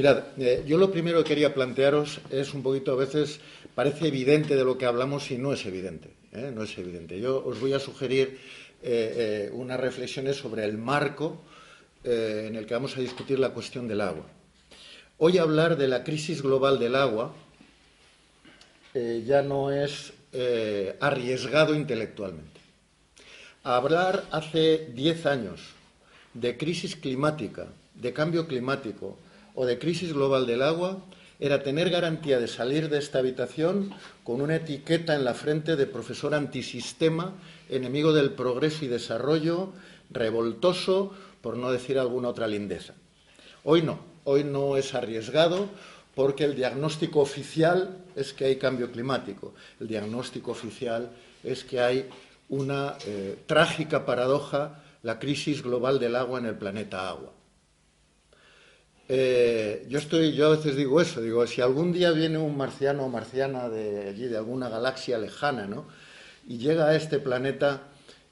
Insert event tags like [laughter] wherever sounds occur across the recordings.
Mirad, eh, yo lo primero que quería plantearos es un poquito, a veces parece evidente de lo que hablamos y no es evidente. ¿eh? No es evidente. Yo os voy a sugerir eh, unas reflexiones sobre el marco en el que vamos a discutir la cuestión del agua. Hoy hablar de la crisis global del agua ya no es arriesgado intelectualmente. Hablar hace diez años de crisis climática, de cambio climático, o de crisis global del agua era tener garantía de salir de esta habitación con una etiqueta en la frente de profesor antisistema, enemigo del progreso y desarrollo, revoltoso, por no decir alguna otra lindeza. Hoy no, hoy no es arriesgado porque el diagnóstico oficial es que hay cambio climático, el diagnóstico oficial es que hay una eh, trágica paradoja, la crisis global del agua en el planeta agua. Eh, yo estoy, yo a veces digo eso, digo, si algún día viene un marciano o marciana de allí, de alguna galaxia lejana, ¿no? Y llega a este planeta,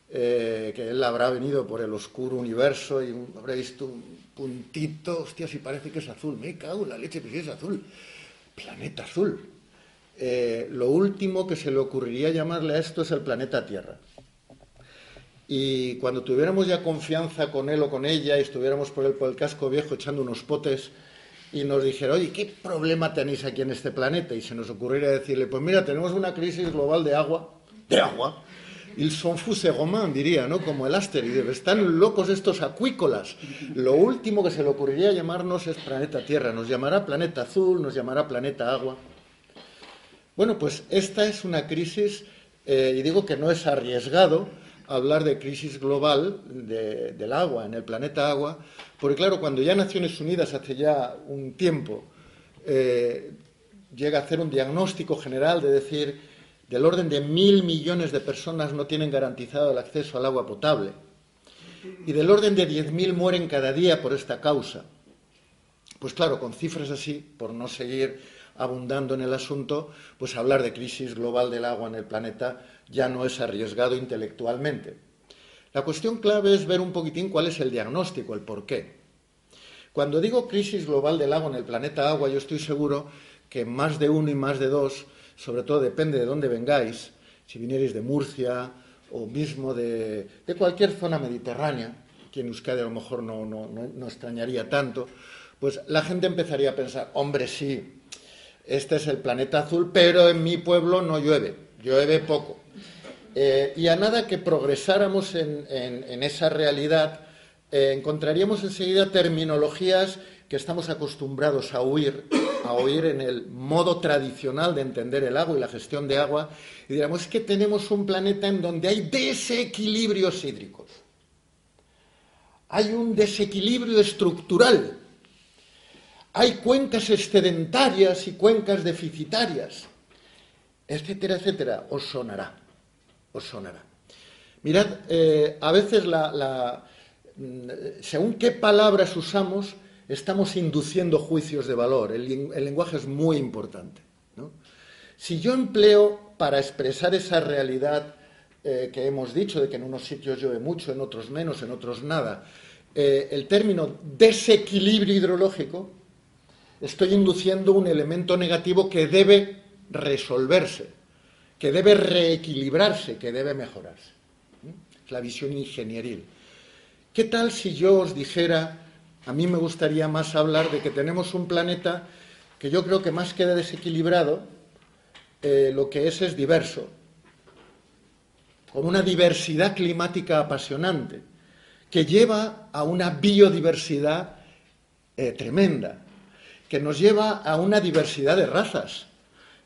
eh, que él habrá venido por el oscuro universo y habrá visto un puntito, hostia, si parece que es azul, me cago en la leche, pero si es azul, planeta azul. Eh, lo último que se le ocurriría llamarle a esto es el planeta Tierra y cuando tuviéramos ya confianza con él o con ella y estuviéramos por el, casco viejo echando unos potes y nos dijera, oye, ¿qué problema tenéis aquí en este planeta? Y se nos ocurriera decirle, pues mira, tenemos una crisis global de agua, de agua, il son fuse romain, diría, ¿no? Como el Asterix, están locos estos acuícolas. Lo último que se le ocurriría llamarnos es planeta Tierra, nos llamará planeta azul, nos llamará planeta agua. Bueno, pues esta es una crisis, eh, y digo que no es arriesgado, hablar de crisis global del agua, en el planeta agua, porque claro, cuando ya Naciones Unidas hace ya un tiempo eh, llega a hacer un diagnóstico general de decir del orden de mil millones de personas no tienen garantizado el acceso al agua potable y del orden de diez mil mueren cada día por esta causa. Pues claro, con cifras así, por no seguir abundando en el asunto, pues hablar de crisis global del agua en el planeta ya no es arriesgado intelectualmente. La cuestión clave es ver un poquitín cuál es el diagnóstico, el por qué. Cuando digo crisis global del agua en el planeta agua, yo estoy seguro que más de uno y más de dos, sobre todo depende de dónde vengáis, si vinierais de Murcia o mismo de, cualquier zona mediterránea, que en Euskadi a lo mejor no, no extrañaría tanto, pues la gente empezaría a pensar, hombre, sí, este es el planeta azul, pero en mi pueblo no llueve, llueve poco. Eh, y a nada que progresáramos en, esa realidad, eh, encontraríamos enseguida terminologías que estamos acostumbrados a oír, a oír en el modo tradicional de entender el agua y la gestión de agua, y diríamos que tenemos un planeta en donde hay desequilibrios hídricos. Hay un desequilibrio estructural. Hay cuencas excedentarias y cuencas deficitarias, etcétera, etcétera. Os sonará os sonará. Mirad, eh, a veces mm, según qué palabras usamos, estamos induciendo juicios de valor. El, lenguaje es muy importante. Si yo empleo para expresar esa realidad eh, que hemos dicho, de que en unos sitios llueve mucho, en otros menos, en otros nada, eh, el término desequilibrio hidrológico, estoy induciendo un elemento negativo que debe resolverse que debe reequilibrarse, que debe mejorarse. Es la visión ingenieril. ¿Qué tal si yo os dijera, a mí me gustaría más hablar de que tenemos un planeta que yo creo que más queda desequilibrado, eh, lo que es es diverso, con una diversidad climática apasionante, que lleva a una biodiversidad eh, tremenda, que nos lleva a una diversidad de razas,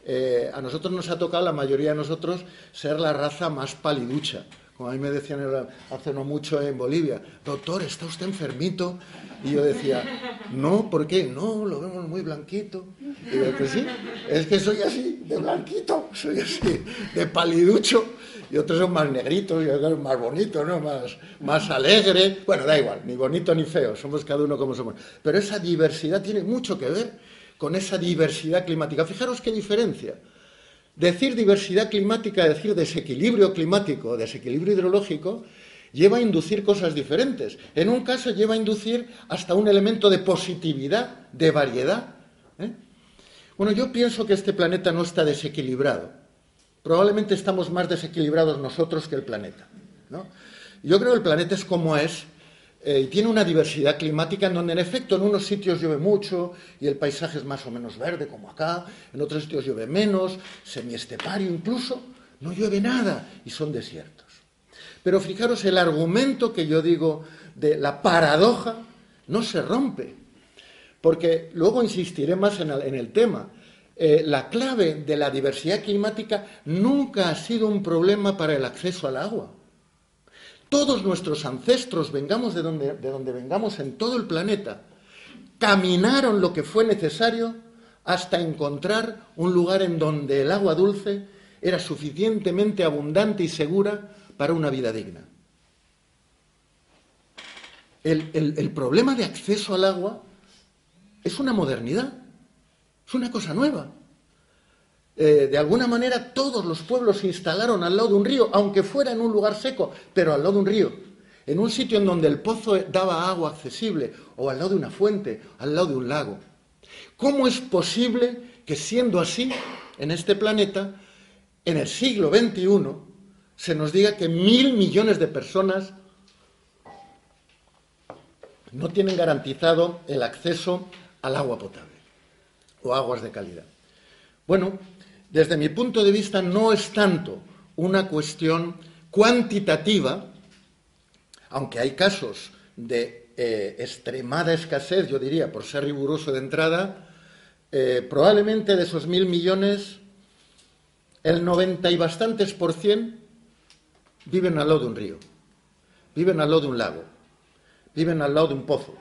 eh, a nosotros nos ha tocado, la mayoría de nosotros, ser la raza más paliducha. Como a mí me decían hace no mucho en Bolivia, doctor, ¿está usted enfermito? Y yo decía, no, ¿por qué? No, lo vemos muy blanquito. Y yo, pues sí, es que soy así, de blanquito, soy así, de paliducho. Y otros son más negritos, y otros más bonitos, ¿no? Más, más alegre. Bueno, da igual, ni bonito ni feo, somos cada uno como somos. Pero esa diversidad tiene mucho que ver con esa diversidad climática. Fijaros qué diferencia. Decir diversidad climática, decir desequilibrio climático, desequilibrio hidrológico, lleva a inducir cosas diferentes. En un caso lleva a inducir hasta un elemento de positividad, de variedad. ¿eh? Bueno, yo pienso que este planeta no está desequilibrado. Probablemente estamos más desequilibrados nosotros que el planeta. Yo creo que el planeta es como es eh, y tiene una diversidad climática en donde en efecto en unos sitios llueve mucho y el paisaje es más o menos verde como acá, en otros sitios llueve menos, semiestepario incluso, no llueve nada y son desiertos. Pero fijaros, el argumento que yo digo de la paradoja no se rompe, porque luego insistiré más en el, tema. Eh, la clave de la diversidad climática nunca ha sido un problema para el acceso al agua todos nuestros ancestros, vengamos de donde, de donde vengamos en todo el planeta, caminaron lo que fue necesario hasta encontrar un lugar en donde el agua dulce era suficientemente abundante y segura para una vida digna. El, problema de acceso al agua es una modernidad, es una cosa nueva. Eh, de alguna manera todos los pueblos se instalaron al lado de un río, aunque fuera en un lugar seco, pero al lado de un río, en un sitio en donde el pozo daba agua accesible, o al lado de una fuente, al lado de un lago. ¿Cómo es posible que siendo así, en este planeta, en el siglo XXI, se nos diga que mil millones de personas no tienen garantizado el acceso al agua potable o aguas de calidad? Bueno, desde mi punto de vista, no es tanto una cuestión cuantitativa, aunque hay casos de eh, extremada escasez, yo diría, por ser riguroso de entrada, eh, probablemente de esos mil millones, el 90 y bastantes por cien viven al lado de un río, viven al lado de un lago, viven al lado de un pozo.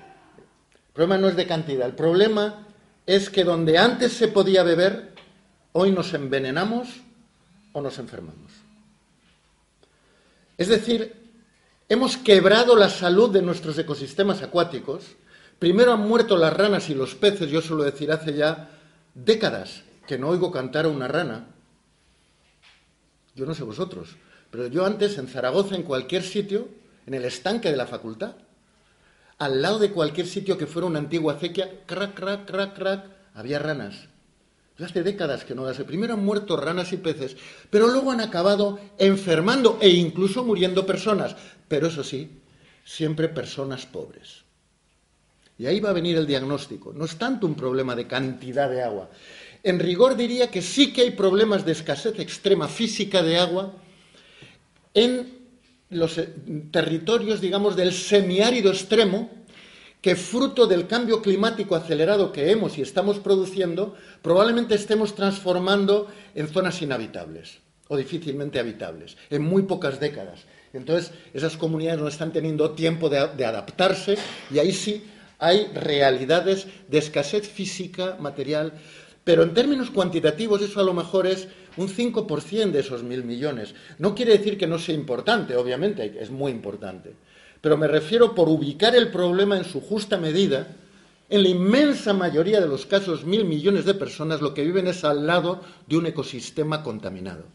El problema no es de cantidad, el problema es que donde antes se podía beber, Hoy nos envenenamos o nos enfermamos. Es decir, hemos quebrado la salud de nuestros ecosistemas acuáticos. Primero han muerto las ranas y los peces, yo suelo decir, hace ya décadas que no oigo cantar a una rana. Yo no sé vosotros, pero yo antes en Zaragoza, en cualquier sitio, en el estanque de la facultad, al lado de cualquier sitio que fuera una antigua acequia, crac, crac, crac, crac, había ranas hace décadas que no hace. Primero han muerto ranas y peces, pero luego han acabado enfermando e incluso muriendo personas. Pero eso sí, siempre personas pobres. Y ahí va a venir el diagnóstico. No es tanto un problema de cantidad de agua. En rigor diría que sí que hay problemas de escasez extrema física de agua en los eh, territorios, digamos, del semiárido extremo, que fruto del cambio climático acelerado que hemos y estamos produciendo, probablemente estemos transformando en zonas inhabitables o difícilmente habitables, en muy pocas décadas. Entonces, esas comunidades no están teniendo tiempo de, adaptarse y ahí sí hay realidades de escasez física, material, pero en términos cuantitativos eso a lo mejor es un 5% de esos mil millones. No quiere decir que no sea importante, obviamente, es muy importante pero me refiero por ubicar el problema en su justa medida. En la inmensa mayoría de los casos, mil millones de personas lo que viven es al lado de un ecosistema contaminado,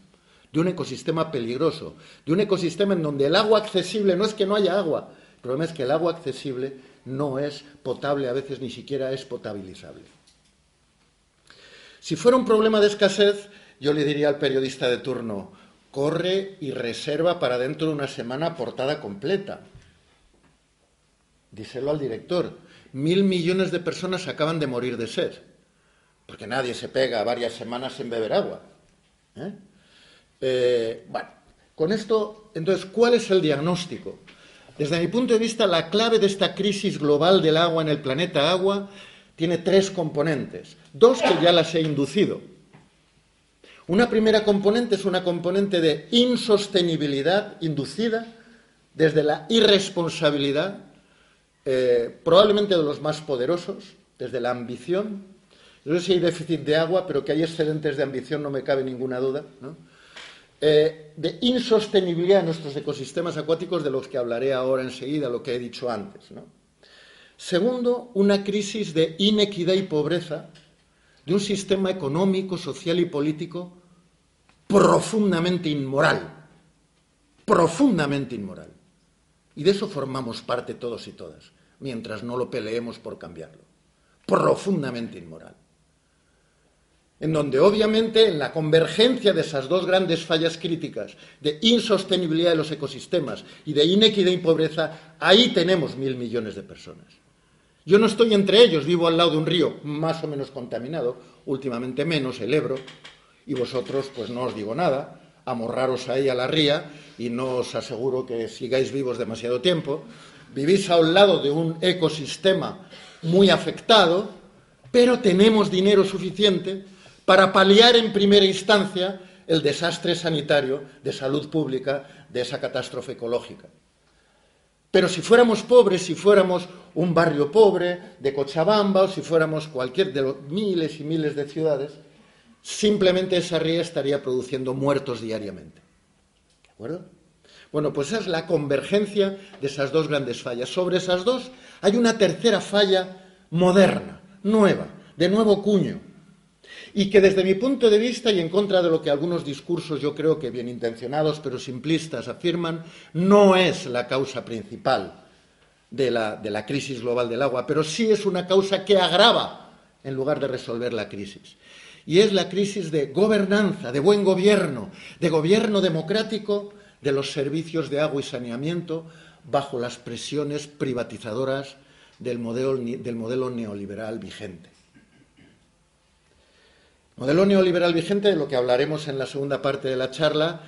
de un ecosistema peligroso, de un ecosistema en donde el agua accesible no es que no haya agua, el problema es que el agua accesible no es potable, a veces ni siquiera es potabilizable. Si fuera un problema de escasez, yo le diría al periodista de turno, corre y reserva para dentro de una semana portada completa díselo al director, mil millones de personas acaban de morir de sed, porque nadie se pega varias semanas sin beber agua. ¿eh? Eh, bueno, con esto, entonces, ¿cuál es el diagnóstico? Desde mi punto de vista, la clave de esta crisis global del agua en el planeta agua tiene tres componentes, dos que ya las he inducido. Una primera componente es una componente de insostenibilidad inducida desde la irresponsabilidad eh, probablemente de los más poderosos, desde la ambición. No sé si hay déficit de agua, pero que hay excedentes de ambición no me cabe ninguna duda. Eh, de insostenibilidad de nuestros ecosistemas acuáticos, de los que hablaré ahora enseguida, lo que he dicho antes. Segundo, una crisis de inequidad y pobreza de un sistema económico, social y político profundamente inmoral, profundamente inmoral. Y de eso formamos parte todos y todas, mientras no lo peleemos por cambiarlo. Profundamente inmoral. En donde obviamente en la convergencia de esas dos grandes fallas críticas, de insostenibilidad de los ecosistemas y de inequidad y pobreza, ahí tenemos mil millones de personas. Yo no estoy entre ellos, vivo al lado de un río más o menos contaminado, últimamente menos, el Ebro, y vosotros pues no os digo nada, amorraros ahí a la ría y no os aseguro que sigáis vivos demasiado tiempo. Vivís a un lado de un ecosistema muy afectado, pero tenemos dinero suficiente para paliar en primera instancia el desastre sanitario de salud pública de esa catástrofe ecológica. Pero si fuéramos pobres, si fuéramos un barrio pobre de Cochabamba o si fuéramos cualquier de los miles y miles de ciudades, simplemente esa ría estaría produciendo muertos diariamente. ¿De acuerdo? Bueno, pues es la convergencia de esas dos grandes fallas. Sobre esas dos hay una tercera falla moderna, nueva, de nuevo cuño, y que desde mi punto de vista y en contra de lo que algunos discursos yo creo que bien intencionados pero simplistas afirman, no es la causa principal de la, de la crisis global del agua, pero sí es una causa que agrava en lugar de resolver la crisis y es la crisis de gobernanza, de buen gobierno, de gobierno democrático de los servicios de agua y saneamiento bajo las presiones privatizadoras del modelo, del modelo neoliberal vigente. Modelo neoliberal vigente, de lo que hablaremos en la segunda parte de la charla,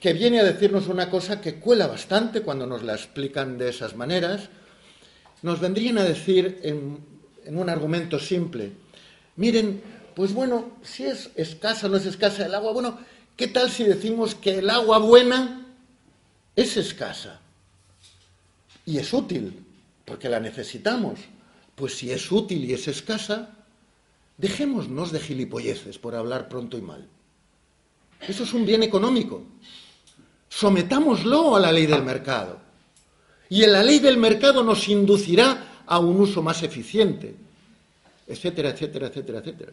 que viene a decirnos una cosa que cuela bastante cuando nos la explican de esas maneras. Nos vendrían a decir en, en un argumento simple, miren, pues bueno, si es escasa o no es escasa el agua, bueno, ¿qué tal si decimos que el agua buena es escasa? Y es útil, porque la necesitamos. Pues si es útil y es escasa, dejémonos de gilipolleces por hablar pronto y mal. Eso es un bien económico. Sometámoslo a la ley del mercado. Y en la ley del mercado nos inducirá a un uso más eficiente, etcétera, etcétera, etcétera, etcétera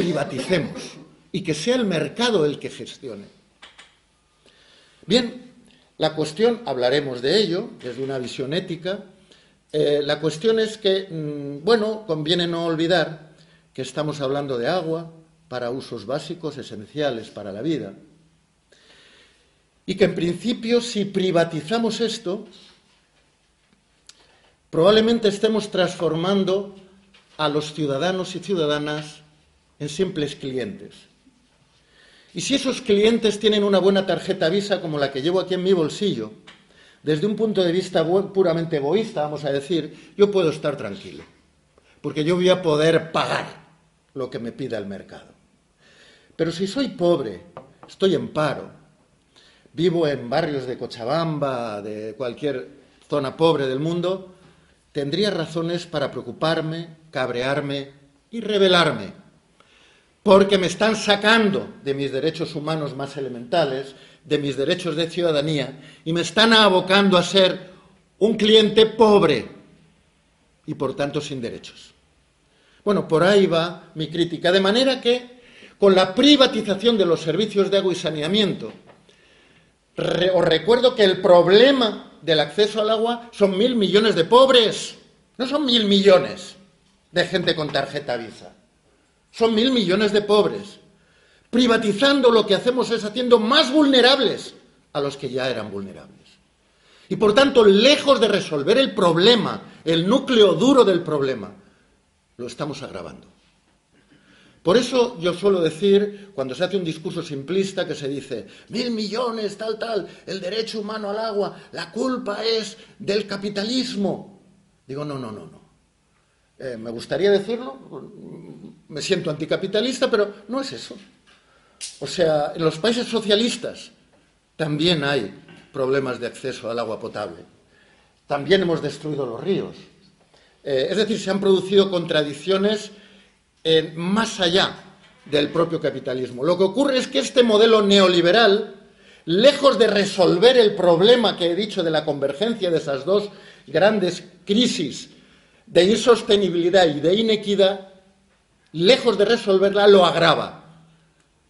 privaticemos y que sea el mercado el que gestione. Bien, la cuestión, hablaremos de ello desde una visión ética, eh, la cuestión es que, mm, bueno, conviene no olvidar que estamos hablando de agua para usos básicos esenciales para la vida y que en principio si privatizamos esto, probablemente estemos transformando a los ciudadanos y ciudadanas en simples clientes. Y si esos clientes tienen una buena tarjeta Visa como la que llevo aquí en mi bolsillo, desde un punto de vista puramente egoísta, vamos a decir, yo puedo estar tranquilo, porque yo voy a poder pagar lo que me pida el mercado. Pero si soy pobre, estoy en paro, vivo en barrios de Cochabamba, de cualquier zona pobre del mundo, tendría razones para preocuparme, cabrearme y rebelarme porque me están sacando de mis derechos humanos más elementales, de mis derechos de ciudadanía, y me están abocando a ser un cliente pobre y por tanto sin derechos. Bueno, por ahí va mi crítica, de manera que con la privatización de los servicios de agua y saneamiento, os recuerdo que el problema del acceso al agua son mil millones de pobres, no son mil millones de gente con tarjeta Visa. Son mil millones de pobres. Privatizando lo que hacemos es haciendo más vulnerables a los que ya eran vulnerables. Y por tanto, lejos de resolver el problema, el núcleo duro del problema, lo estamos agravando. Por eso yo suelo decir, cuando se hace un discurso simplista que se dice, mil millones, tal, tal, el derecho humano al agua, la culpa es del capitalismo. Digo, no, no, no, no. Eh, me gustaría decirlo, me siento anticapitalista, pero no es eso. O sea, en los países socialistas también hay problemas de acceso al agua potable. También hemos destruido los ríos. Eh, es decir, se han producido contradicciones más allá del propio capitalismo. Lo que ocurre es que este modelo neoliberal, lejos de resolver el problema que he dicho de la convergencia de esas dos grandes crisis de insostenibilidad y de inequidad, lejos de resolverla, lo agrava.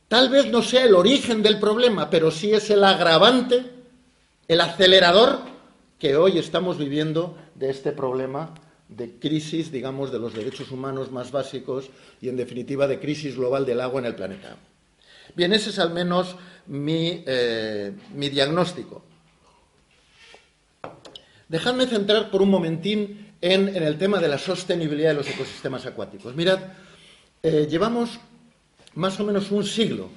Tal vez no sea el origen del problema, pero sí es el agravante el acelerador que hoy estamos viviendo de este problema de crisis, digamos, de los derechos humanos más básicos y, en definitiva, de crisis global del agua en el planeta. Bien, ese es al menos mi, eh, diagnóstico. Dejadme centrar por un momentín en, el tema de la sostenibilidad de los ecosistemas acuáticos. Mirad, eh, llevamos más o menos un siglo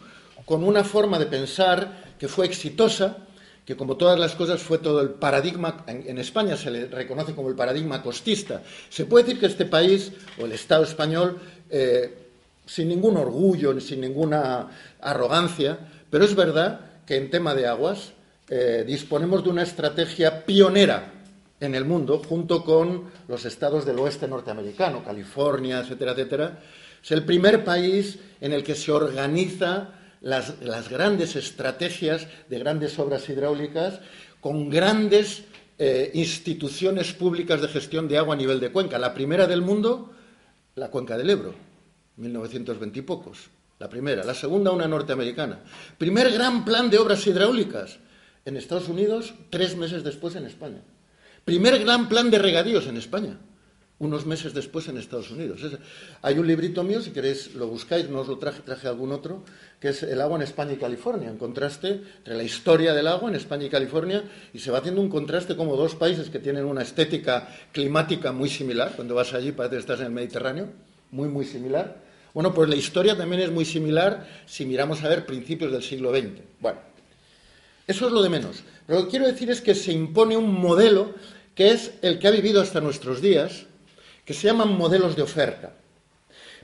con una forma de pensar que fue exitosa, que como todas las cosas fue todo el paradigma, en, España se le reconoce como el paradigma costista. Se puede decir que este país, o el Estado español, eh, sin ningún orgullo, sin ninguna arrogancia, pero es verdad que en tema de aguas eh, disponemos de una estrategia pionera en el mundo, junto con los estados del oeste norteamericano, California, etcétera, etcétera. Es el primer país en el que se organiza las, grandes estrategias de grandes obras hidráulicas con grandes eh, instituciones públicas de gestión de agua a nivel de cuenca. La primera del mundo, la cuenca del Ebro, 1920 y pocos. La primera. La segunda, una norteamericana. Primer gran plan de obras hidráulicas en Estados Unidos, tres meses después en España. Primer gran plan de regadíos en España unos meses después en Estados Unidos. hay un librito mío, si queréis lo buscáis, no os lo traje, traje algún otro, que es El agua en España y California, en contraste entre la historia del agua en España y California, y se va haciendo un contraste como dos países que tienen una estética climática muy similar, cuando vas allí parece que estás en el Mediterráneo, muy, muy similar. Bueno, pues la historia también es muy similar si miramos a ver principios del siglo XX. Bueno, eso es lo de menos. Lo que quiero decir es que se impone un modelo que es el que ha vivido hasta nuestros días, que se llaman modelos de oferta.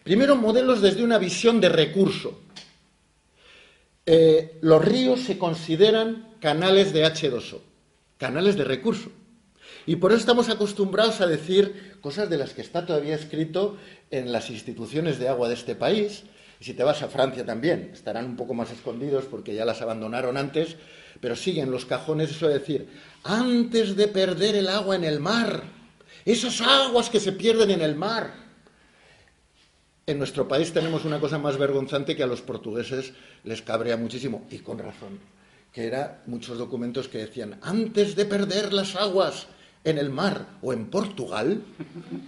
Primero, modelos desde una visión de recurso. Eh, los ríos se consideran canales de H2O, canales de recurso. Y por eso estamos acostumbrados a decir cosas de las que está todavía escrito en las instituciones de agua de este país. Y si te vas a Francia también, estarán un poco más escondidos porque ya las abandonaron antes, pero siguen los cajones eso de decir, antes de perder el agua en el mar, esas aguas que se pierden en el mar. En nuestro país tenemos una cosa más vergonzante que a los portugueses les cabrea muchísimo, y con razón, que eran muchos documentos que decían, antes de perder las aguas en el mar o en Portugal,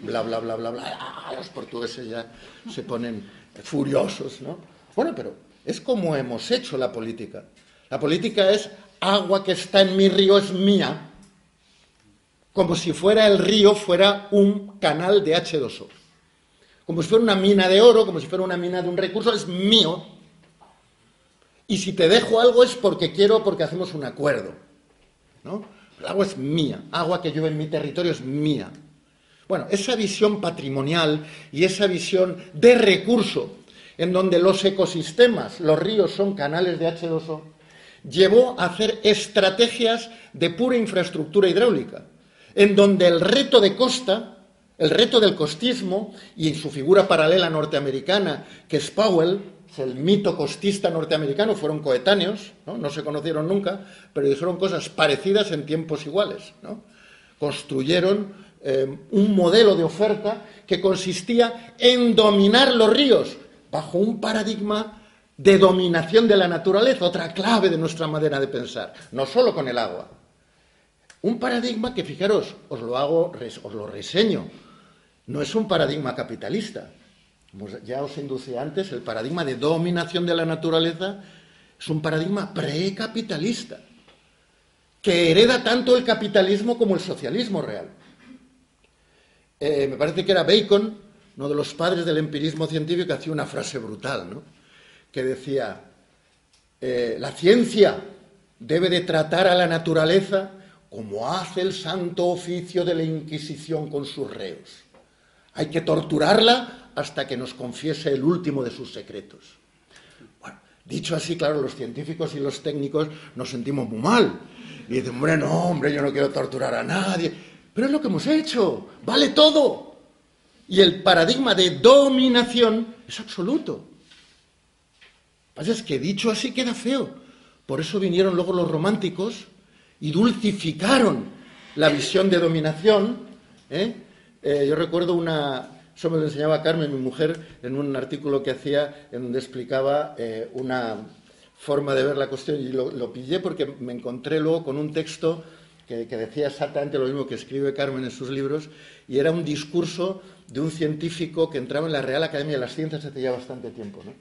bla, bla, bla, bla, bla, ah, los portugueses ya se ponen furiosos, ¿no? Bueno, pero es como hemos hecho la política. La política es agua que está en mi río es mía, como si fuera el río fuera un canal de H2O. Como si fuera una mina de oro, como si fuera una mina de un recurso, es mío. Y si te dejo algo es porque quiero, porque hacemos un acuerdo. ¿no? El agua es mía, agua que llueve en mi territorio es mía. Bueno, esa visión patrimonial y esa visión de recurso, en donde los ecosistemas, los ríos son canales de H2O, llevó a hacer estrategias de pura infraestructura hidráulica en donde el reto de Costa, el reto del costismo, y en su figura paralela norteamericana, que es Powell, el mito costista norteamericano, fueron coetáneos, ¿no? se conocieron nunca, pero dijeron cosas parecidas en tiempos iguales. Construyeron eh, un modelo de oferta que consistía en dominar los ríos bajo un paradigma de dominación de la naturaleza, otra clave de nuestra manera de pensar, no solo con el agua, un paradigma que, fijaros, os lo hago, os lo reseño, no es un paradigma capitalista. Como ya os induce antes, el paradigma de dominación de la naturaleza es un paradigma precapitalista, que hereda tanto el capitalismo como el socialismo real. Eh, me parece que era Bacon, uno de los padres del empirismo científico, que hacía una frase brutal, ¿no? que decía, eh, la ciencia debe de tratar a la naturaleza como hace el santo oficio de la Inquisición con sus reos. Hay que torturarla hasta que nos confiese el último de sus secretos. Bueno, dicho así, claro, los científicos y los técnicos nos sentimos muy mal. Y dicen, hombre, no, hombre, yo no quiero torturar a nadie. Pero es lo que hemos hecho, vale todo. Y el paradigma de dominación es absoluto. Lo que pasa es que dicho así queda feo. Por eso vinieron luego los románticos y dulcificaron la visión de dominación. ¿eh? Eh, yo recuerdo una, eso me lo enseñaba Carmen, mi mujer, en un artículo que hacía en donde explicaba eh, una forma de ver la cuestión y lo, pillé porque me encontré luego con un texto que, decía exactamente lo mismo que escribe Carmen en sus libros y era un discurso de un científico que entraba en la Real Academia de las Ciencias hace ya bastante tiempo, ¿no?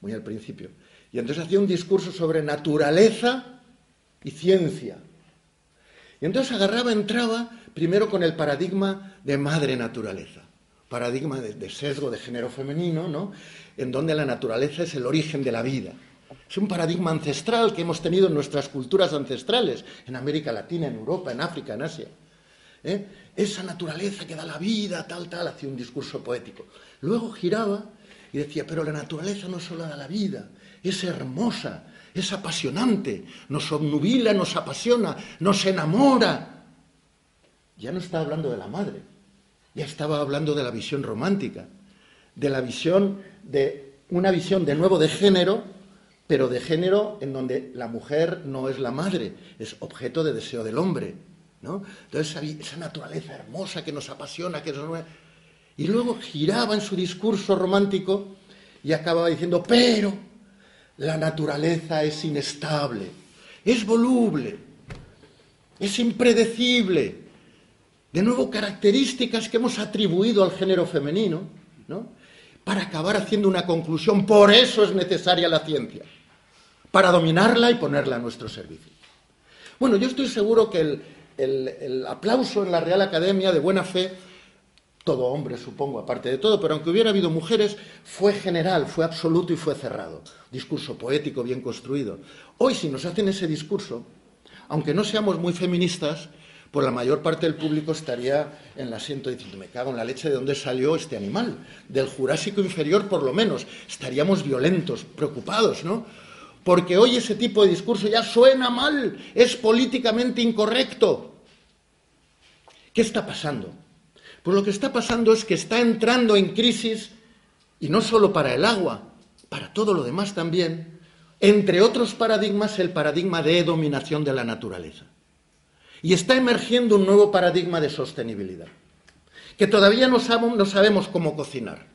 muy al principio. Y entonces hacía un discurso sobre naturaleza y ciencia. Y entonces agarraba, entraba primero con el paradigma de madre naturaleza, paradigma de, sesgo de género femenino, ¿no? en donde la naturaleza es el origen de la vida. Es un paradigma ancestral que hemos tenido en nuestras culturas ancestrales, en América Latina, en Europa, en África, en Asia. ¿Eh? Esa naturaleza que da la vida, tal, tal, hacía un discurso poético. Luego giraba y decía, pero la naturaleza no solo da la vida, es hermosa, es apasionante, nos obnubila, nos apasiona, nos enamora. Ya no estaba hablando de la madre, ya estaba hablando de la visión romántica, de la visión de una visión de nuevo de género, pero de género en donde la mujer no es la madre, es objeto de deseo del hombre. ¿no? Entonces esa, naturaleza hermosa que nos apasiona, que nos... Y luego giraba en su discurso romántico y acababa diciendo, pero la naturaleza es inestable, es voluble, es impredecible. De nuevo, características que hemos atribuido al género femenino, ¿no? para acabar haciendo una conclusión. Por eso es necesaria la ciencia, para dominarla y ponerla a nuestro servicio. Bueno, yo estoy seguro que el, el, aplauso en la Real Academia de buena fe, todo hombre supongo, aparte de todo, pero aunque hubiera habido mujeres, fue general, fue absoluto y fue cerrado. Discurso poético bien construido. Hoy si nos hacen ese discurso, aunque no seamos muy feministas, pues la mayor parte del público estaría en el asiento diciendo, me cago en la leche de dónde salió este animal, del Jurásico inferior por lo menos, estaríamos violentos, preocupados, ¿no? Porque hoy ese tipo de discurso ya suena mal, es políticamente incorrecto. ¿Qué está pasando? Pues lo que está pasando es que está entrando en crisis, y no solo para el agua, para todo lo demás también, entre otros paradigmas, el paradigma de dominación de la naturaleza. Y está emergiendo un nuevo paradigma de sostenibilidad, que todavía no sabemos, cómo cocinar.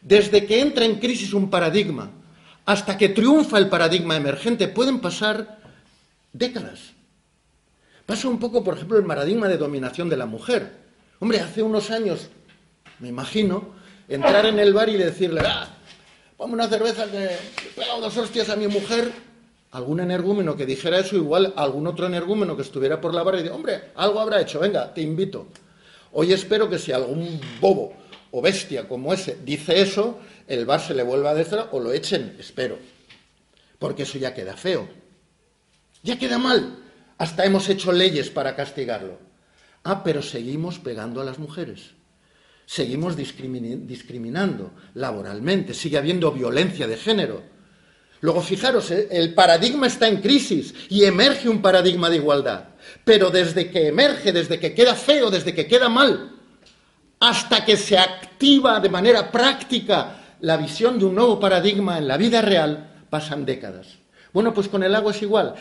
Desde que entra en crisis un paradigma hasta que triunfa el paradigma emergente pueden pasar décadas. Pasa un poco, por ejemplo, el paradigma de dominación de la mujer. Hombre, hace unos años, me imagino, entrar en el bar y decirle, ah, ponme una cerveza que le pegado dos hostias a mi mujer algún energúmeno que dijera eso, igual algún otro energúmeno que estuviera por la barra y dice, hombre, algo habrá hecho, venga, te invito. Hoy espero que si algún bobo o bestia como ese dice eso, el bar se le vuelva a decir o lo echen, espero. Porque eso ya queda feo. Ya queda mal. Hasta hemos hecho leyes para castigarlo. Ah, pero seguimos pegando a las mujeres. Seguimos discriminando laboralmente. Sigue habiendo violencia de género Luego, fijaros, eh, el paradigma está en crisis y emerge un paradigma de igualdad. Pero desde que emerge, desde que queda feo, desde que queda mal, hasta que se activa de manera práctica la visión de un nuevo paradigma en la vida real, pasan décadas. Bueno, pues con el agua es igual.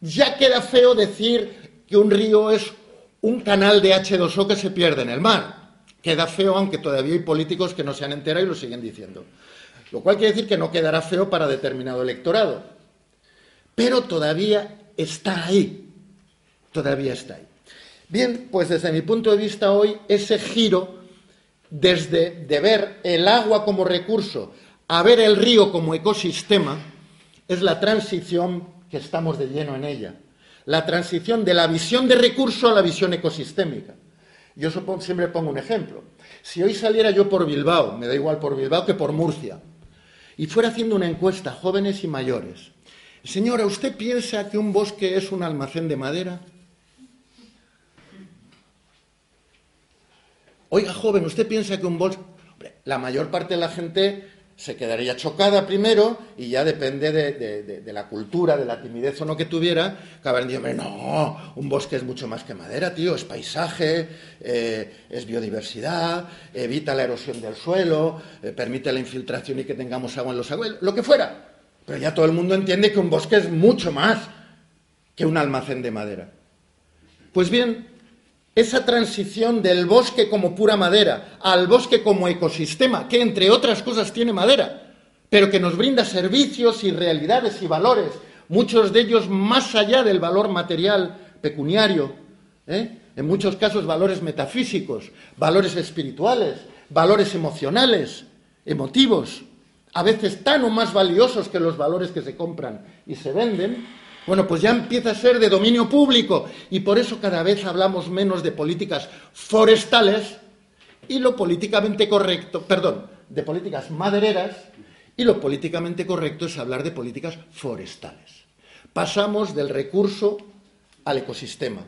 Ya queda feo decir que un río es un canal de H2O que se pierde en el mar. Queda feo, aunque todavía hay políticos que no se han enterado y lo siguen diciendo. Lo cual quiere decir que no quedará feo para determinado electorado. Pero todavía está ahí. Todavía está ahí. Bien, pues desde mi punto de vista hoy, ese giro desde de ver el agua como recurso a ver el río como ecosistema es la transición que estamos de lleno en ella. La transición de la visión de recurso a la visión ecosistémica. Yo siempre pongo un ejemplo. Si hoy saliera yo por Bilbao, me da igual por Bilbao que por Murcia, y fuera haciendo una encuesta, jóvenes y mayores. Señora, ¿usted piensa que un bosque es un almacén de madera? Oiga, joven, ¿usted piensa que un bosque... La mayor parte de la gente se quedaría chocada primero y ya depende de, la cultura, de la timidez o no que tuviera, acabarían diciendo, no, un bosque es mucho más que madera, tío, es paisaje, eh, es biodiversidad, evita la erosión del suelo, eh, permite la infiltración y que tengamos agua en los aguas, lo que fuera. Pero ya todo el mundo entiende que un bosque es mucho más que un almacén de madera. Pues bien, esa transición del bosque como pura madera al bosque como ecosistema, que entre otras cosas tiene madera, pero que nos brinda servicios y realidades y valores, muchos de ellos más allá del valor material pecuniario, ¿eh? en muchos casos valores metafísicos, valores espirituales, valores emocionales, emotivos, a veces tan o más valiosos que los valores que se compran y se venden, bueno, pues ya empieza a ser de dominio público y por eso cada vez hablamos menos de políticas forestales y lo políticamente correcto, perdón, de políticas madereras y lo políticamente correcto es hablar de políticas forestales. Pasamos del recurso al ecosistema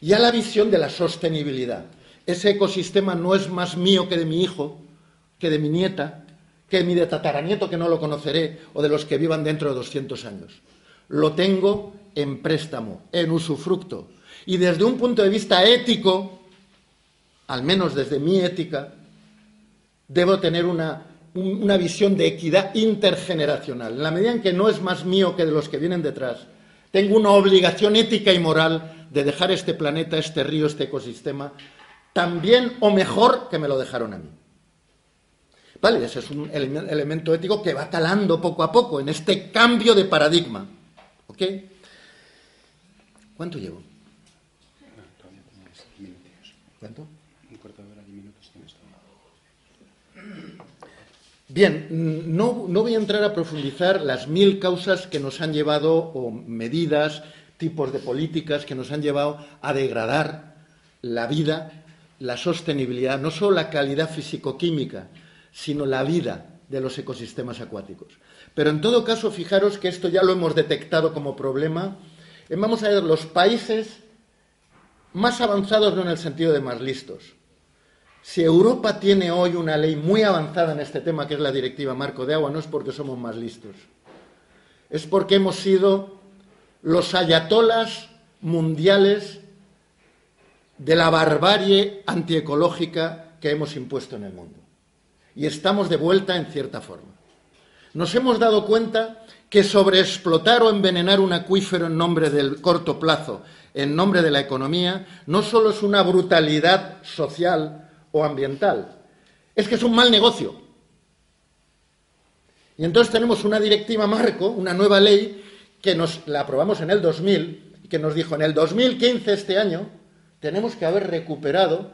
y a la visión de la sostenibilidad. Ese ecosistema no es más mío que de mi hijo, que de mi nieta, que de mi tataranieto que no lo conoceré o de los que vivan dentro de 200 años. Lo tengo en préstamo, en usufructo. Y desde un punto de vista ético, al menos desde mi ética, debo tener una, una visión de equidad intergeneracional. En la medida en que no es más mío que de los que vienen detrás, tengo una obligación ética y moral de dejar este planeta, este río, este ecosistema, tan bien o mejor que me lo dejaron a mí. Vale, ese es un elemento ético que va calando poco a poco en este cambio de paradigma. ¿Ok? ¿Cuánto llevo? ¿Cuánto? Un cuarto de hora, minutos Bien, no, voy a entrar a profundizar las mil causas que nos han llevado, o medidas, tipos de políticas que nos han llevado a degradar la vida, la sostenibilidad, no solo la calidad físico-química, sino la vida de los ecosistemas acuáticos. Pero en todo caso, fijaros que esto ya lo hemos detectado como problema. Vamos a ver los países más avanzados, no en el sentido de más listos, si Europa tiene hoy una ley muy avanzada en este tema, que es la Directiva Marco de Agua, no es porque somos más listos, es porque hemos sido los ayatolas mundiales de la barbarie antiecológica que hemos impuesto en el mundo. Y estamos de vuelta en cierta forma. Nos hemos dado cuenta que sobreexplotar o envenenar un acuífero en nombre del corto plazo, en nombre de la economía, no solo es una brutalidad social, o ambiental. Es que es un mal negocio. Y entonces tenemos una directiva marco, una nueva ley, que nos la aprobamos en el 2000 y que nos dijo en el 2015, este año, tenemos que haber recuperado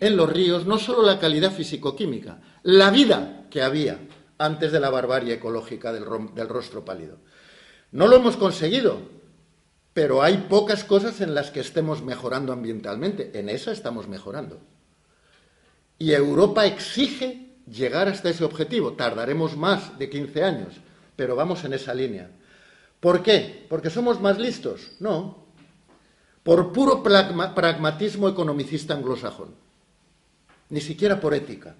en los ríos no solo la calidad físico-química, la vida que había antes de la barbarie ecológica del, del rostro pálido. No lo hemos conseguido, pero hay pocas cosas en las que estemos mejorando ambientalmente. En esa estamos mejorando. Y Europa exige llegar hasta ese objetivo. Tardaremos más de 15 años, pero vamos en esa línea. ¿Por qué? ¿Porque somos más listos? No. Por puro pragmatismo economicista anglosajón. Ni siquiera por ética.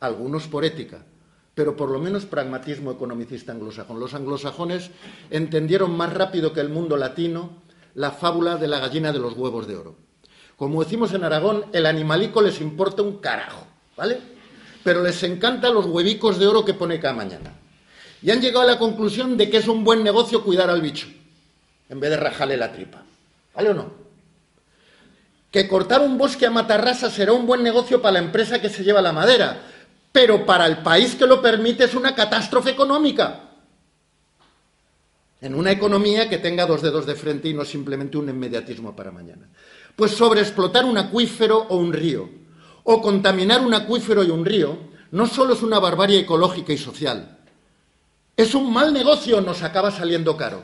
Algunos por ética, pero por lo menos pragmatismo economicista anglosajón. Los anglosajones entendieron más rápido que el mundo latino la fábula de la gallina de los huevos de oro. Como decimos en Aragón, el animalico les importa un carajo, ¿vale? Pero les encantan los huevicos de oro que pone cada mañana. Y han llegado a la conclusión de que es un buen negocio cuidar al bicho, en vez de rajarle la tripa. ¿Vale o no? Que cortar un bosque a matarrasa será un buen negocio para la empresa que se lleva la madera, pero para el país que lo permite es una catástrofe económica. En una economía que tenga dos dedos de frente y no simplemente un inmediatismo para mañana. Pues sobreexplotar un acuífero o un río, o contaminar un acuífero y un río, no solo es una barbarie ecológica y social, es un mal negocio, nos acaba saliendo caro.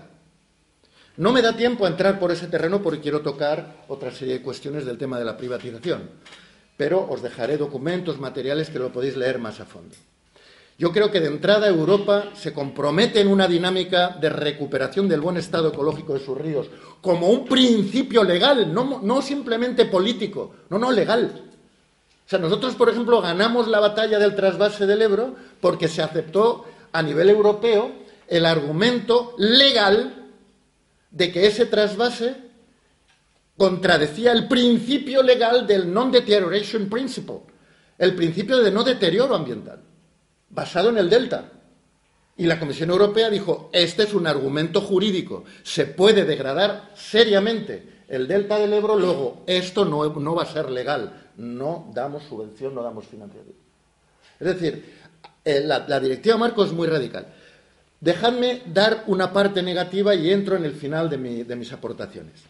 No me da tiempo a entrar por ese terreno porque quiero tocar otra serie de cuestiones del tema de la privatización, pero os dejaré documentos, materiales que lo podéis leer más a fondo. Yo creo que de entrada Europa se compromete en una dinámica de recuperación del buen estado ecológico de sus ríos como un principio legal, no, simplemente político, no, no, legal. O sea, nosotros, por ejemplo, ganamos la batalla del trasvase del Ebro porque se aceptó a nivel europeo el argumento legal de que ese trasvase contradecía el principio legal del non-deterioration principle, el principio de no deterioro ambiental basado en el delta. Y la Comisión Europea dijo, este es un argumento jurídico, se puede degradar seriamente el delta del Ebro, luego esto no, va a ser legal, no damos subvención, no damos financiación. Es decir, Eh, la, directiva marco es muy radical. Dejadme dar una parte negativa y entro en el final de, de mis aportaciones.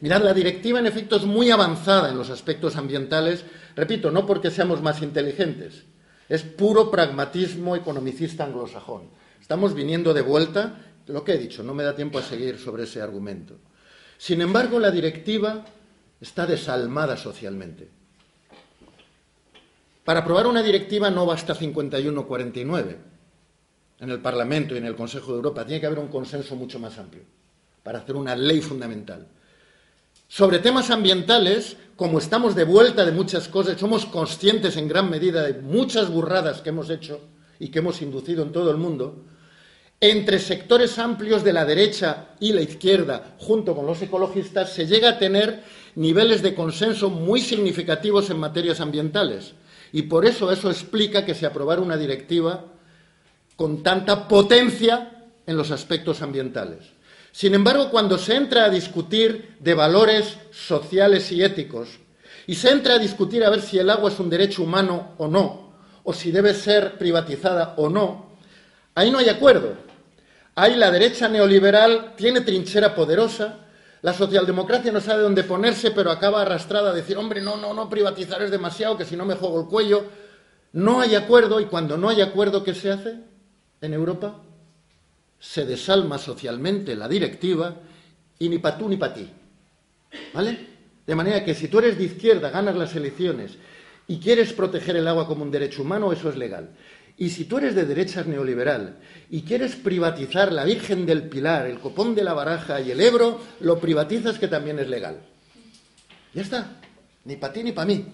Mirad, la directiva en efecto es muy avanzada en los aspectos ambientales, repito, no porque seamos más inteligentes, es puro pragmatismo economicista anglosajón. Estamos viniendo de vuelta, lo que he dicho, no me da tiempo a seguir sobre ese argumento. Sin embargo, la directiva está desalmada socialmente. Para aprobar una directiva no basta 51-49 en el Parlamento y en el Consejo de Europa, tiene que haber un consenso mucho más amplio para hacer una ley fundamental. Sobre temas ambientales, como estamos de vuelta de muchas cosas, somos conscientes en gran medida de muchas burradas que hemos hecho y que hemos inducido en todo el mundo, entre sectores amplios de la derecha y la izquierda, junto con los ecologistas, se llega a tener niveles de consenso muy significativos en materias ambientales. Y por eso eso explica que se aprobara una directiva con tanta potencia en los aspectos ambientales. Sin embargo, cuando se entra a discutir de valores sociales y éticos, y se entra a discutir a ver si el agua es un derecho humano o no, o si debe ser privatizada o no, ahí no hay acuerdo. Ahí la derecha neoliberal tiene trinchera poderosa, la socialdemocracia no sabe dónde ponerse, pero acaba arrastrada a decir, hombre, no, no, no, privatizar es demasiado, que si no me juego el cuello. No hay acuerdo, y cuando no hay acuerdo, ¿qué se hace en Europa? Se desalma socialmente la directiva y ni para tú ni para ti. ¿Vale? De manera que si tú eres de izquierda, ganas las elecciones y quieres proteger el agua como un derecho humano, eso es legal. Y si tú eres de derechas neoliberal y quieres privatizar la Virgen del Pilar, el Copón de la Baraja y el Ebro, lo privatizas que también es legal. Ya está. Ni para ti ni para mí.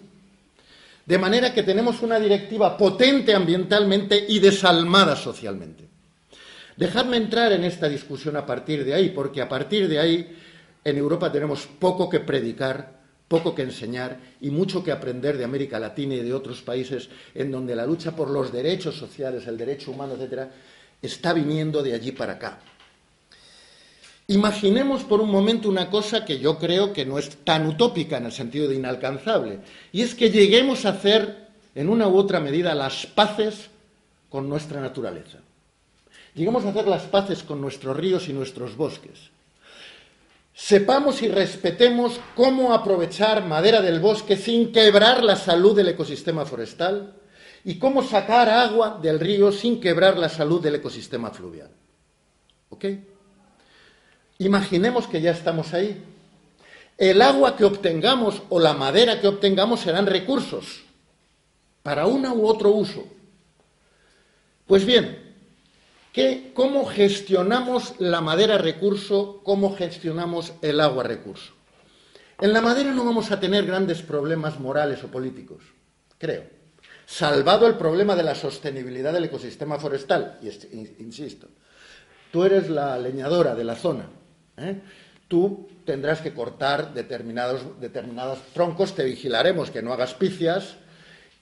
De manera que tenemos una directiva potente ambientalmente y desalmada socialmente. Dejadme entrar en esta discusión a partir de ahí, porque a partir de ahí en Europa tenemos poco que predicar, poco que enseñar y mucho que aprender de América Latina y de otros países en donde la lucha por los derechos sociales, el derecho humano, etcétera, está viniendo de allí para acá. Imaginemos por un momento una cosa que yo creo que no es tan utópica en el sentido de inalcanzable, y es que lleguemos a hacer, en una u otra medida, las paces con nuestra naturaleza. Lleguemos a hacer las paces con nuestros ríos y nuestros bosques. Sepamos y respetemos cómo aprovechar madera del bosque sin quebrar la salud del ecosistema forestal y cómo sacar agua del río sin quebrar la salud del ecosistema fluvial. ¿Ok? Imaginemos que ya estamos ahí. El agua que obtengamos o la madera que obtengamos serán recursos para uno u otro uso. Pues bien, ¿Cómo gestionamos la madera recurso? ¿Cómo gestionamos el agua recurso? En la madera no vamos a tener grandes problemas morales o políticos, creo. Salvado el problema de la sostenibilidad del ecosistema forestal, y insisto, tú eres la leñadora de la zona, ¿eh? tú tendrás que cortar determinados, determinados troncos, te vigilaremos que no hagas picias,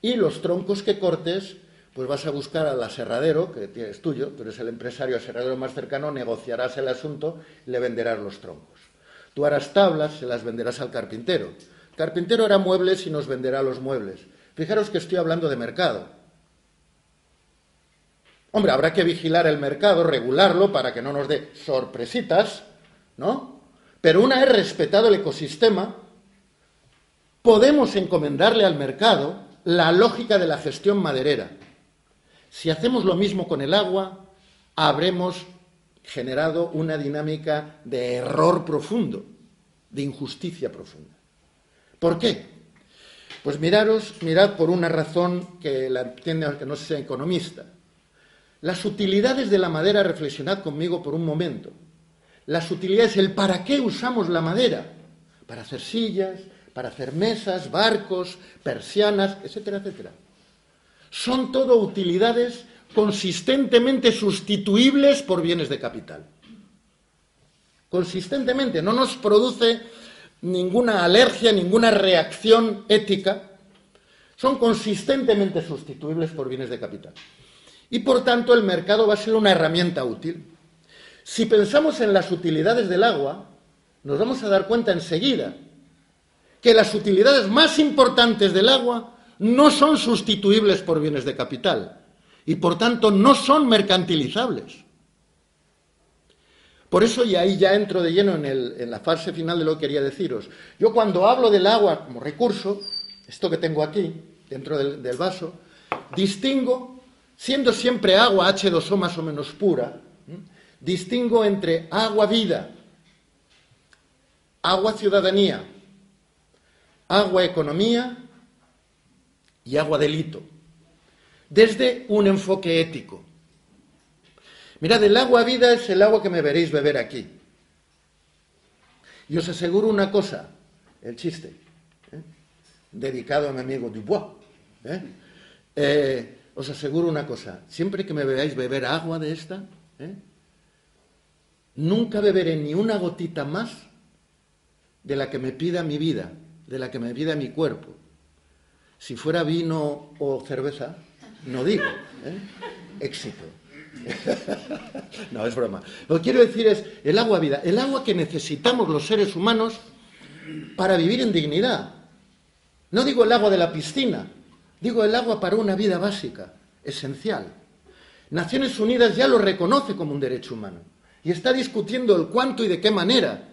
y los troncos que cortes pues vas a buscar al aserradero, que es tuyo, tú eres el empresario aserradero más cercano, negociarás el asunto y le venderás los troncos. Tú harás tablas, se las venderás al carpintero. El carpintero hará muebles y nos venderá los muebles. Fijaros que estoy hablando de mercado. Hombre, habrá que vigilar el mercado, regularlo para que no nos dé sorpresitas, ¿no? Pero una vez respetado el ecosistema, podemos encomendarle al mercado la lógica de la gestión maderera si hacemos lo mismo con el agua, habremos generado una dinámica de error profundo, de injusticia profunda. ¿Por qué? Pues miraros, mirad por una razón que la entiende aunque no sea economista. Las utilidades de la madera, reflexionad conmigo por un momento. Las utilidades, el para qué usamos la madera. Para hacer sillas, para hacer mesas, barcos, persianas, etcétera, etcétera son todo utilidades consistentemente sustituibles por bienes de capital. Consistentemente, no nos produce ninguna alergia, ninguna reacción ética, son consistentemente sustituibles por bienes de capital. Y por tanto el mercado va a ser una herramienta útil. Si pensamos en las utilidades del agua, nos vamos a dar cuenta enseguida que las utilidades más importantes del agua no son sustituibles por bienes de capital y por tanto no son mercantilizables. Por eso, y ahí ya entro de lleno en, la fase final de lo que quería deciros, yo cuando hablo del agua como recurso, esto que tengo aquí, dentro del, vaso, distingo, siendo siempre agua H2O más o menos pura, distingo entre agua vida, agua ciudadanía, agua economía y agua delito, desde un enfoque ético. Mirad, el agua vida es el agua que me veréis beber aquí. Y os aseguro una cosa, el chiste, ¿eh? dedicado a mi amigo Dubois. ¿eh? Eh, os aseguro una cosa, siempre que me veáis beber agua de esta, nunca beberé ni una gotita más de la que me pida mi vida, de la que me pida mi cuerpo. Si fuera vino o cerveza, no digo, ¿eh? éxito. [laughs] no, es broma. Lo que quiero decir es el agua vida, el agua que necesitamos los seres humanos para vivir en dignidad. No digo el agua de la piscina, digo el agua para una vida básica, esencial. Naciones Unidas ya lo reconoce como un derecho humano y está discutiendo el cuánto y de qué manera,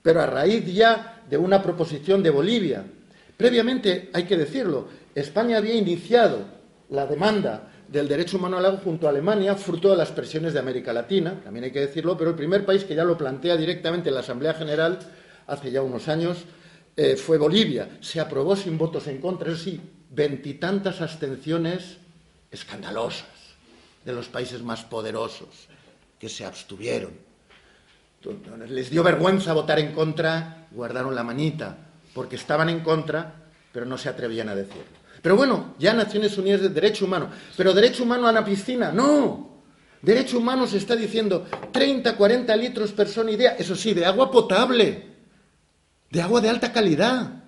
pero a raíz ya de una proposición de Bolivia. Previamente, hay que decirlo, España había iniciado la demanda del derecho humano al agua junto a Alemania, fruto de las presiones de América Latina, también hay que decirlo, pero el primer país que ya lo plantea directamente en la Asamblea General hace ya unos años eh, fue Bolivia. Se aprobó sin votos en contra, eso sí, veintitantas abstenciones escandalosas de los países más poderosos que se abstuvieron. Les dio vergüenza votar en contra, guardaron la manita, porque estaban en contra, pero no se atrevían a decirlo. Pero bueno, ya Naciones Unidas de Derecho Humano. Pero derecho humano a la piscina, no. Derecho humano se está diciendo 30, 40 litros persona idea, eso sí, de agua potable, de agua de alta calidad,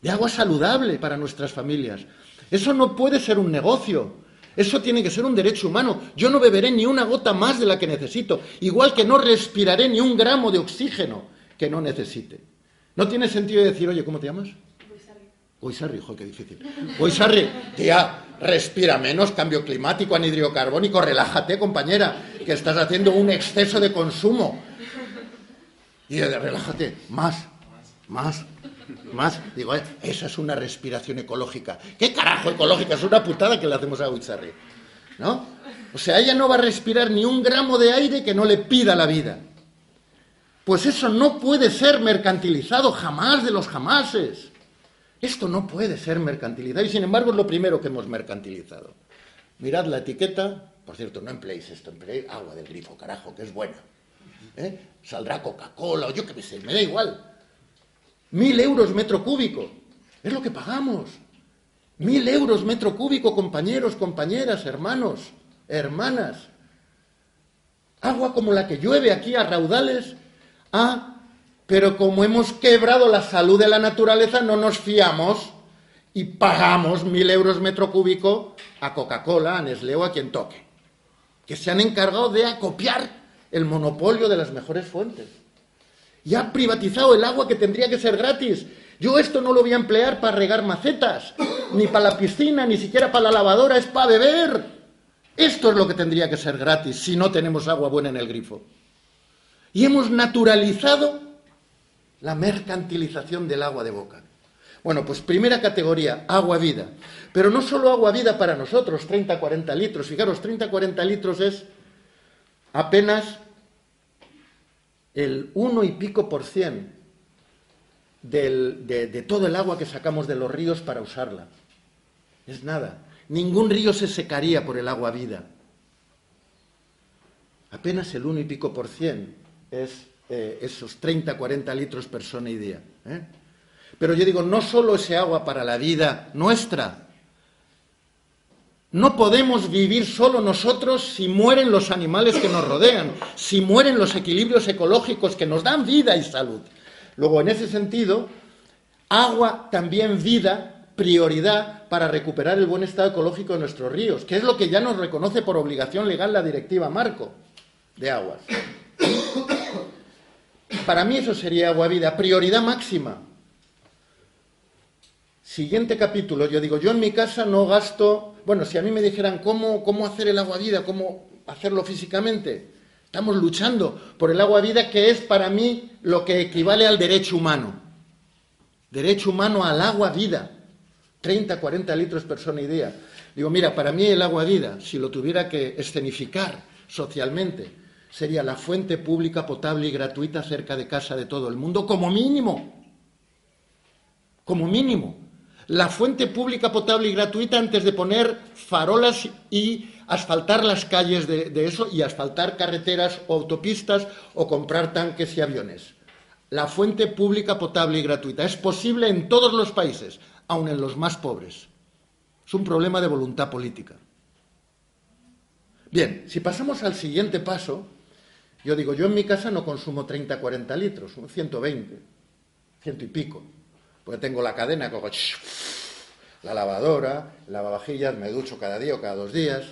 de agua saludable para nuestras familias. Eso no puede ser un negocio. Eso tiene que ser un derecho humano. Yo no beberé ni una gota más de la que necesito, igual que no respiraré ni un gramo de oxígeno que no necesite. No tiene sentido decir, oye, ¿cómo te llamas? Goisarri, hijo, qué difícil. Goisarri, tía, respira menos, cambio climático, anhidrio carbónico, relájate, compañera, que estás haciendo un exceso de consumo. Y relájate, más, más, más. Digo, eh, esa es una respiración ecológica. ¿Qué carajo ecológica? Es una putada que le hacemos a Goisarri. ¿No? O sea, ella no va a respirar ni un gramo de aire que no le pida la vida. Pues eso no puede ser mercantilizado jamás de los jamases. Esto no puede ser mercantilizado y sin embargo es lo primero que hemos mercantilizado. Mirad la etiqueta, por cierto, no empleéis esto, empleéis agua del grifo, carajo, que es buena. ¿Eh? Saldrá Coca-Cola o yo qué sé, me da igual. Mil euros metro cúbico, es lo que pagamos. Mil euros metro cúbico, compañeros, compañeras, hermanos, hermanas. Agua como la que llueve aquí a raudales. Ah, pero como hemos quebrado la salud de la naturaleza, no nos fiamos y pagamos mil euros metro cúbico a Coca-Cola, a Nestlé o a quien toque, que se han encargado de acopiar el monopolio de las mejores fuentes. Y ha privatizado el agua que tendría que ser gratis. Yo esto no lo voy a emplear para regar macetas, ni para la piscina, ni siquiera para la lavadora, es para beber. Esto es lo que tendría que ser gratis si no tenemos agua buena en el grifo. Y hemos naturalizado la mercantilización del agua de boca. Bueno, pues primera categoría, agua vida. Pero no solo agua vida para nosotros, 30, 40 litros. Fijaros, 30, 40 litros es apenas el uno y pico por cien de, de todo el agua que sacamos de los ríos para usarla. Es nada. Ningún río se secaría por el agua vida. Apenas el uno y pico por cien es eh, esos 30, 40 litros persona y día. ¿eh? Pero yo digo, no solo ese agua para la vida nuestra. No podemos vivir solo nosotros si mueren los animales que nos rodean, si mueren los equilibrios ecológicos que nos dan vida y salud. Luego, en ese sentido, agua también vida, prioridad para recuperar el buen estado ecológico de nuestros ríos, que es lo que ya nos reconoce por obligación legal la directiva Marco de aguas. Para mí eso sería agua vida, prioridad máxima. Siguiente capítulo, yo digo, yo en mi casa no gasto, bueno, si a mí me dijeran cómo, cómo hacer el agua vida, cómo hacerlo físicamente, estamos luchando por el agua vida que es para mí lo que equivale al derecho humano. Derecho humano al agua vida, 30, 40 litros persona y día. Digo, mira, para mí el agua vida, si lo tuviera que escenificar socialmente, sería la fuente pública potable y gratuita cerca de casa de todo el mundo, como mínimo. Como mínimo la fuente pública potable y gratuita antes de poner farolas y asfaltar las calles de, eso y asfaltar carreteras o autopistas o comprar tanques y aviones. La fuente pública potable y gratuita es posible en todos los países, aun en los más pobres. Es un problema de voluntad política. Bien, si pasamos al siguiente paso, yo digo, yo en mi casa no consumo 30, 40 litros, 120, ciento y pico porque tengo la cadena, cojo la lavadora, lavavajillas, me ducho cada día o cada dos días.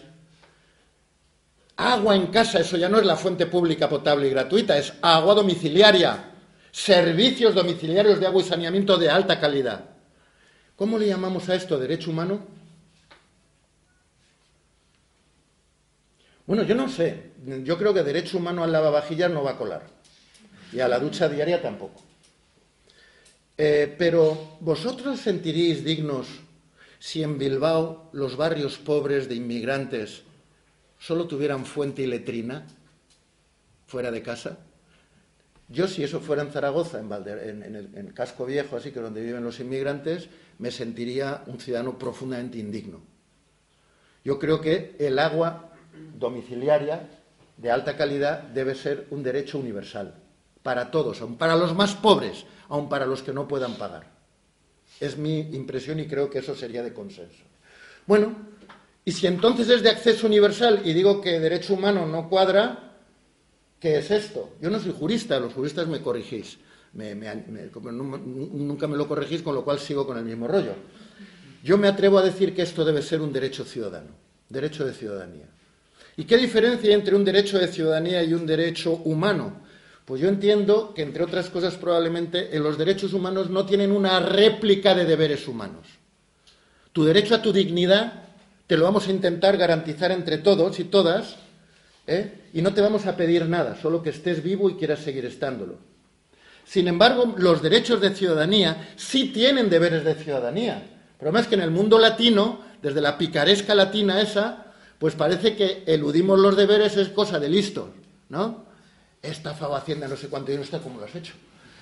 Agua en casa, eso ya no es la fuente pública potable y gratuita, es agua domiciliaria, servicios domiciliarios de agua y saneamiento de alta calidad. ¿Cómo le llamamos a esto derecho humano? Bueno, yo no sé. Yo creo que derecho humano al lavavajillas no va a colar. Y a la ducha diaria tampoco. Eh, pero vosotros sentiríais dignos si en Bilbao los barrios pobres de inmigrantes solo tuvieran fuente y letrina fuera de casa. Yo, si eso fuera en Zaragoza, en, el, casco viejo, así que donde viven los inmigrantes, me sentiría un ciudadano profundamente indigno. Yo creo que el agua domiciliaria de alta calidad debe ser un derecho universal para todos, para los más pobres, aun para los que no puedan pagar. Es mi impresión y creo que eso sería de consenso. Bueno, y si entonces es de acceso universal y digo que derecho humano no cuadra, ¿qué es esto? Yo no soy jurista, los juristas me corrigís. nunca me lo corregís, con lo cual sigo con el mismo rollo. Yo me atrevo a decir que esto debe ser un derecho ciudadano, derecho de ciudadanía. ¿Y qué diferencia hay entre un derecho de ciudadanía y un derecho humano? Pues yo entiendo que, entre otras cosas, probablemente en los derechos humanos no tienen una réplica de deberes humanos. Tu derecho a tu dignidad te lo vamos a intentar garantizar entre todos y todas, ¿eh? y no te vamos a pedir nada, solo que estés vivo y quieras seguir estándolo. Sin embargo, los derechos de ciudadanía sí tienen deberes de ciudadanía. Pero más que en el mundo latino, desde la picaresca latina esa, pues parece que eludimos los deberes es cosa de listos, ¿no? he estafado Hacienda no sé cuánto dinero está, ¿cómo lo has hecho?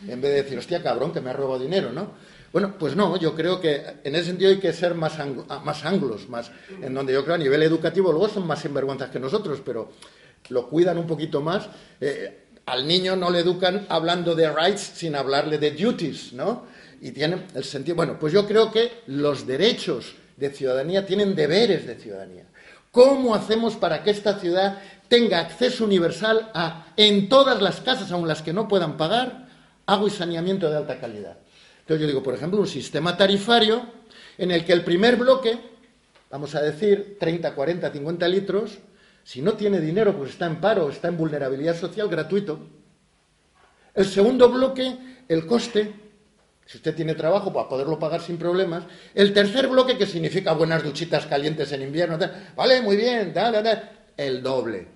En vez de decir, hostia, cabrón, que me ha robado dinero, ¿no? Bueno, pues no, yo creo que en ese sentido hay que ser más, ah, más anglos, más, en donde yo creo a nivel educativo luego son más sinvergüenzas que nosotros, pero lo cuidan un poquito más. Eh, al niño no le educan hablando de rights sin hablarle de duties, ¿no? Y tienen el sentido. Bueno, pues yo creo que los derechos de ciudadanía tienen deberes de ciudadanía. ¿Cómo hacemos para que esta ciudad tenga acceso universal a, en todas las casas, aun las que no puedan pagar, agua y saneamiento de alta calidad. Entonces yo digo, por ejemplo, un sistema tarifario en el que el primer bloque, vamos a decir 30, 40, 50 litros, si no tiene dinero, pues está en paro, está en vulnerabilidad social, gratuito. El segundo bloque, el coste, si usted tiene trabajo, para poderlo pagar sin problemas. El tercer bloque, que significa buenas duchitas calientes en invierno, vale, muy bien, el doble.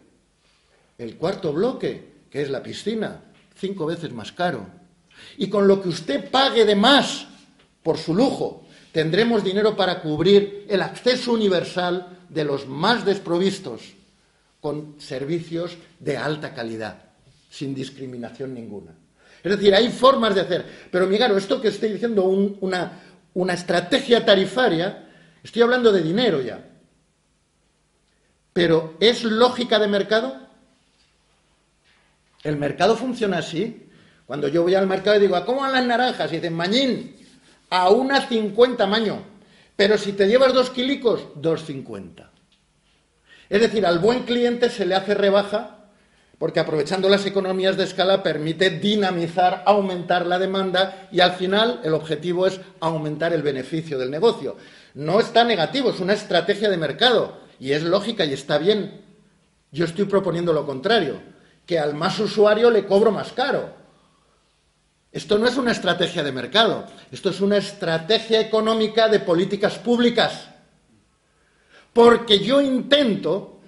El cuarto bloque, que es la piscina, cinco veces más caro. Y con lo que usted pague de más por su lujo, tendremos dinero para cubrir el acceso universal de los más desprovistos con servicios de alta calidad, sin discriminación ninguna. Es decir, hay formas de hacer. Pero, Migaro, esto que estoy diciendo, una, una estrategia tarifaria, estoy hablando de dinero ya. Pero, ¿es lógica de mercado? El mercado funciona así. Cuando yo voy al mercado y digo, ¿a cómo van las naranjas? Y dicen, mañín, a una cincuenta maño. Pero si te llevas dos kilicos, dos cincuenta. Es decir, al buen cliente se le hace rebaja porque aprovechando las economías de escala permite dinamizar, aumentar la demanda y al final el objetivo es aumentar el beneficio del negocio. No está negativo, es una estrategia de mercado y es lógica y está bien. Yo estoy proponiendo lo contrario que al más usuario le cobro más caro. Esto no es una estrategia de mercado, esto es una estrategia económica de políticas públicas. Porque yo intento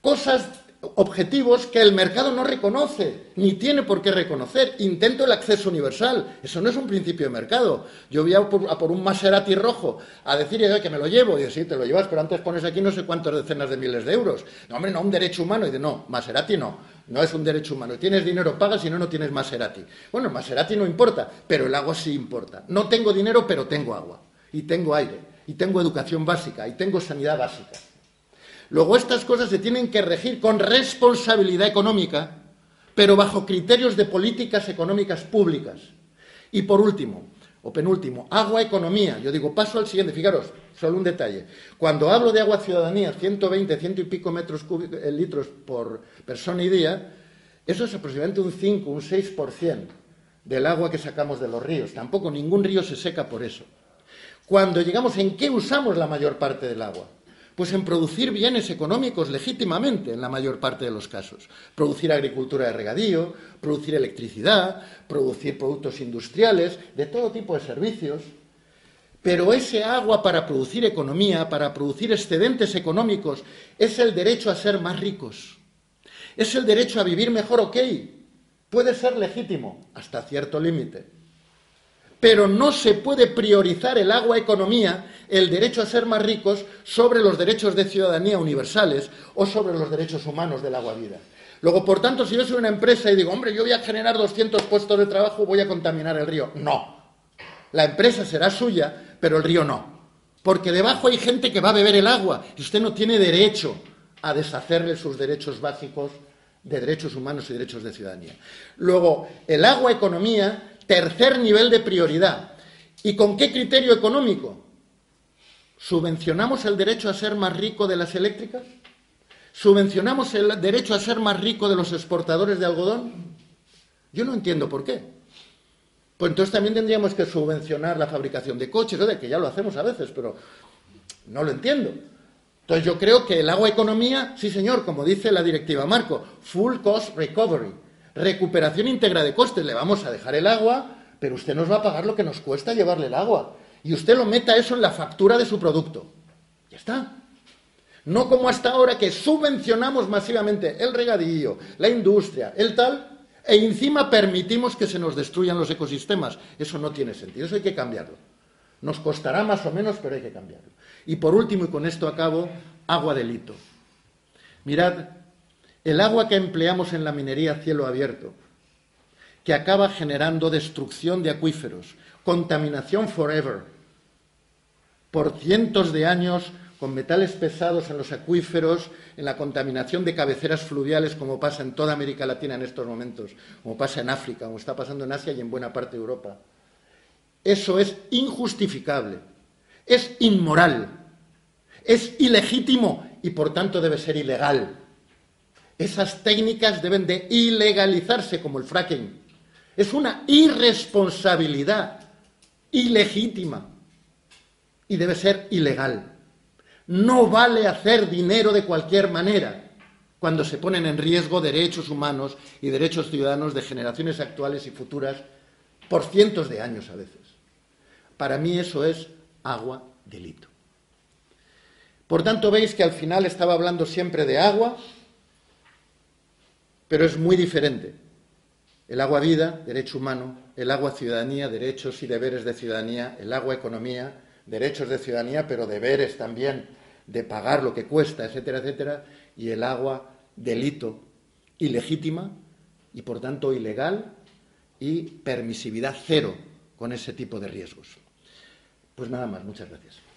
cosas objetivos que el mercado no reconoce, ni tiene por qué reconocer. Intento el acceso universal. Eso no es un principio de mercado. Yo voy a por, un Maserati rojo a decir que me lo llevo. Y digo, sí, te lo llevas, pero antes pones aquí no sé cuántas decenas de miles de euros. No, hombre, no, un derecho humano. Y dice, no, Maserati no. No es un derecho humano. Tienes dinero, pagas, si no, no tienes Maserati. Bueno, Maserati no importa, pero el agua sí importa. No tengo dinero, pero tengo agua. Y tengo aire. Y tengo educación básica. Y tengo sanidad básica. Luego estas cosas se tienen que regir con responsabilidad económica, pero bajo criterios de políticas económicas públicas. Y por último, o penúltimo, agua economía. Yo digo, paso al siguiente, fijaros, solo un detalle. Cuando hablo de agua ciudadanía, 120, ciento y pico metros cúbicos, eh, litros por persona y día, eso es aproximadamente un 5, un 6% del agua que sacamos de los ríos. Tampoco ningún río se seca por eso. Cuando llegamos en qué usamos la mayor parte del agua, pues en producir bienes económicos legítimamente en la mayor parte de los casos. Producir agricultura de regadío, producir electricidad, producir productos industriales, de todo tipo de servicios. Pero ese agua para producir economía, para producir excedentes económicos, es el derecho a ser más ricos. Es el derecho a vivir mejor, ok. Puede ser legítimo hasta cierto límite pero no se puede priorizar el agua economía, el derecho a ser más ricos, sobre los derechos de ciudadanía universales o sobre los derechos humanos del agua vida. Luego, por tanto, si yo soy una empresa y digo, hombre, yo voy a generar 200 puestos de trabajo, voy a contaminar el río. No. La empresa será suya, pero el río no. Porque debajo hay gente que va a beber el agua y usted no tiene derecho a deshacerle sus derechos básicos de derechos humanos y derechos de ciudadanía. Luego, el agua economía Tercer nivel de prioridad. ¿Y con qué criterio económico? ¿Subvencionamos el derecho a ser más rico de las eléctricas? ¿Subvencionamos el derecho a ser más rico de los exportadores de algodón? Yo no entiendo por qué. Pues entonces también tendríamos que subvencionar la fabricación de coches, de que ya lo hacemos a veces, pero no lo entiendo. Entonces yo creo que el agua economía, sí señor, como dice la directiva Marco, full cost recovery recuperación íntegra de costes. Le vamos a dejar el agua, pero usted nos va a pagar lo que nos cuesta llevarle el agua. Y usted lo meta eso en la factura de su producto. Ya está. No como hasta ahora que subvencionamos masivamente el regadío, la industria, el tal, e encima permitimos que se nos destruyan los ecosistemas. Eso no tiene sentido, eso hay que cambiarlo. Nos costará más o menos, pero hay que cambiarlo. Y por último, y con esto acabo, agua delito. Mirad, el agua que empleamos en la minería cielo abierto, que acaba generando destrucción de acuíferos, contaminación forever, por cientos de años con metales pesados en los acuíferos, en la contaminación de cabeceras fluviales, como pasa en toda América Latina en estos momentos, como pasa en África, como está pasando en Asia y en buena parte de Europa. Eso es injustificable, es inmoral, es ilegítimo y por tanto debe ser ilegal. Esas técnicas deben de ilegalizarse como el fracking. Es una irresponsabilidad ilegítima y debe ser ilegal. No vale hacer dinero de cualquier manera cuando se ponen en riesgo derechos humanos y derechos ciudadanos de generaciones actuales y futuras por cientos de años a veces. Para mí eso es agua delito. Por tanto, veis que al final estaba hablando siempre de agua, pero es muy diferente. El agua vida, derecho humano, el agua ciudadanía, derechos y deberes de ciudadanía, el agua economía, derechos de ciudadanía, pero deberes también de pagar lo que cuesta, etcétera, etcétera, y el agua delito ilegítima y por tanto ilegal y permisividad cero con ese tipo de riesgos. Pues nada más, muchas gracias.